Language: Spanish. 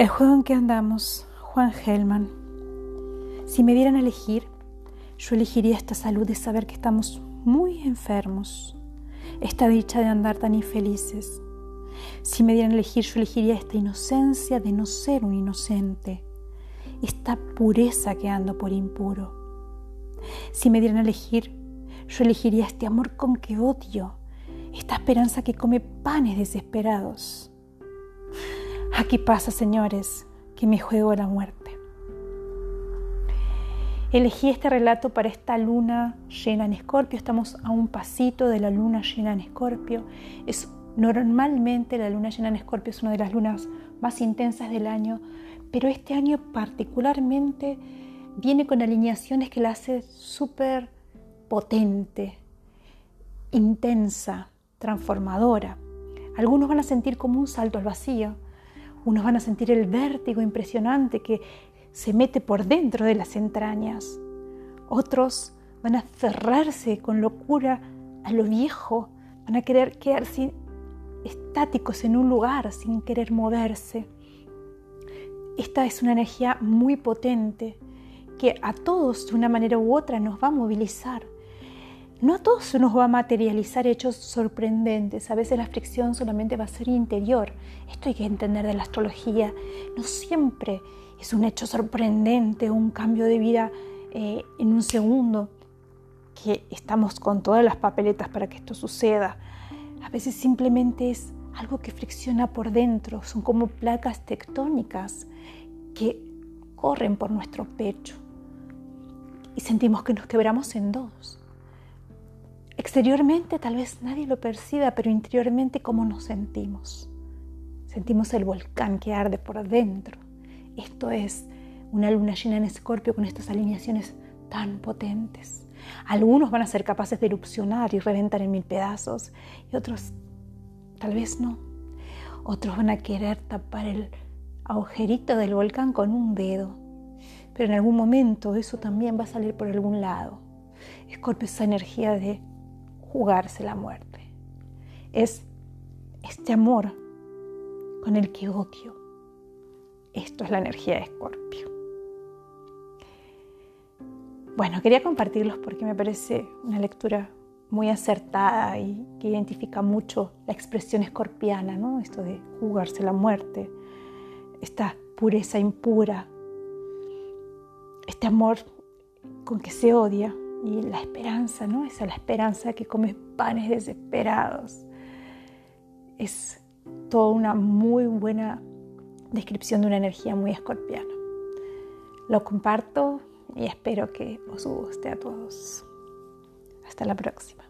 El juego en que andamos, Juan Gelman. Si me dieran a elegir, yo elegiría esta salud de saber que estamos muy enfermos, esta dicha de andar tan infelices. Si me dieran a elegir, yo elegiría esta inocencia de no ser un inocente, esta pureza que ando por impuro. Si me dieran a elegir, yo elegiría este amor con que odio, esta esperanza que come panes desesperados. Aquí pasa, señores, que me juego la muerte. Elegí este relato para esta luna llena en Escorpio. Estamos a un pasito de la luna llena en Escorpio. Es normalmente la luna llena en Escorpio es una de las lunas más intensas del año, pero este año particularmente viene con alineaciones que la hace súper potente, intensa, transformadora. Algunos van a sentir como un salto al vacío, unos van a sentir el vértigo impresionante que se mete por dentro de las entrañas, otros van a cerrarse con locura a lo viejo, van a querer quedarse estáticos en un lugar sin querer moverse. Esta es una energía muy potente que a todos de una manera u otra nos va a movilizar. No a todos nos va a materializar hechos sorprendentes. A veces la fricción solamente va a ser interior. Esto hay que entender de la astrología. No siempre es un hecho sorprendente, un cambio de vida eh, en un segundo, que estamos con todas las papeletas para que esto suceda. A veces simplemente es algo que fricciona por dentro. Son como placas tectónicas que corren por nuestro pecho y sentimos que nos quebramos en dos. Exteriormente tal vez nadie lo perciba, pero interiormente cómo nos sentimos. Sentimos el volcán que arde por dentro. Esto es una luna llena en escorpio con estas alineaciones tan potentes. Algunos van a ser capaces de erupcionar y reventar en mil pedazos y otros tal vez no. Otros van a querer tapar el agujerito del volcán con un dedo pero en algún momento eso también va a salir por algún lado. Escorpio es esa energía de jugarse la muerte. Es este amor con el que odio. Esto es la energía de Escorpio. Bueno, quería compartirlos porque me parece una lectura muy acertada y que identifica mucho la expresión escorpiana, ¿no? Esto de jugarse la muerte, esta pureza impura este amor con que se odia y la esperanza, ¿no? Esa la esperanza que come panes desesperados. Es toda una muy buena descripción de una energía muy escorpiana. Lo comparto y espero que os guste a todos. Hasta la próxima.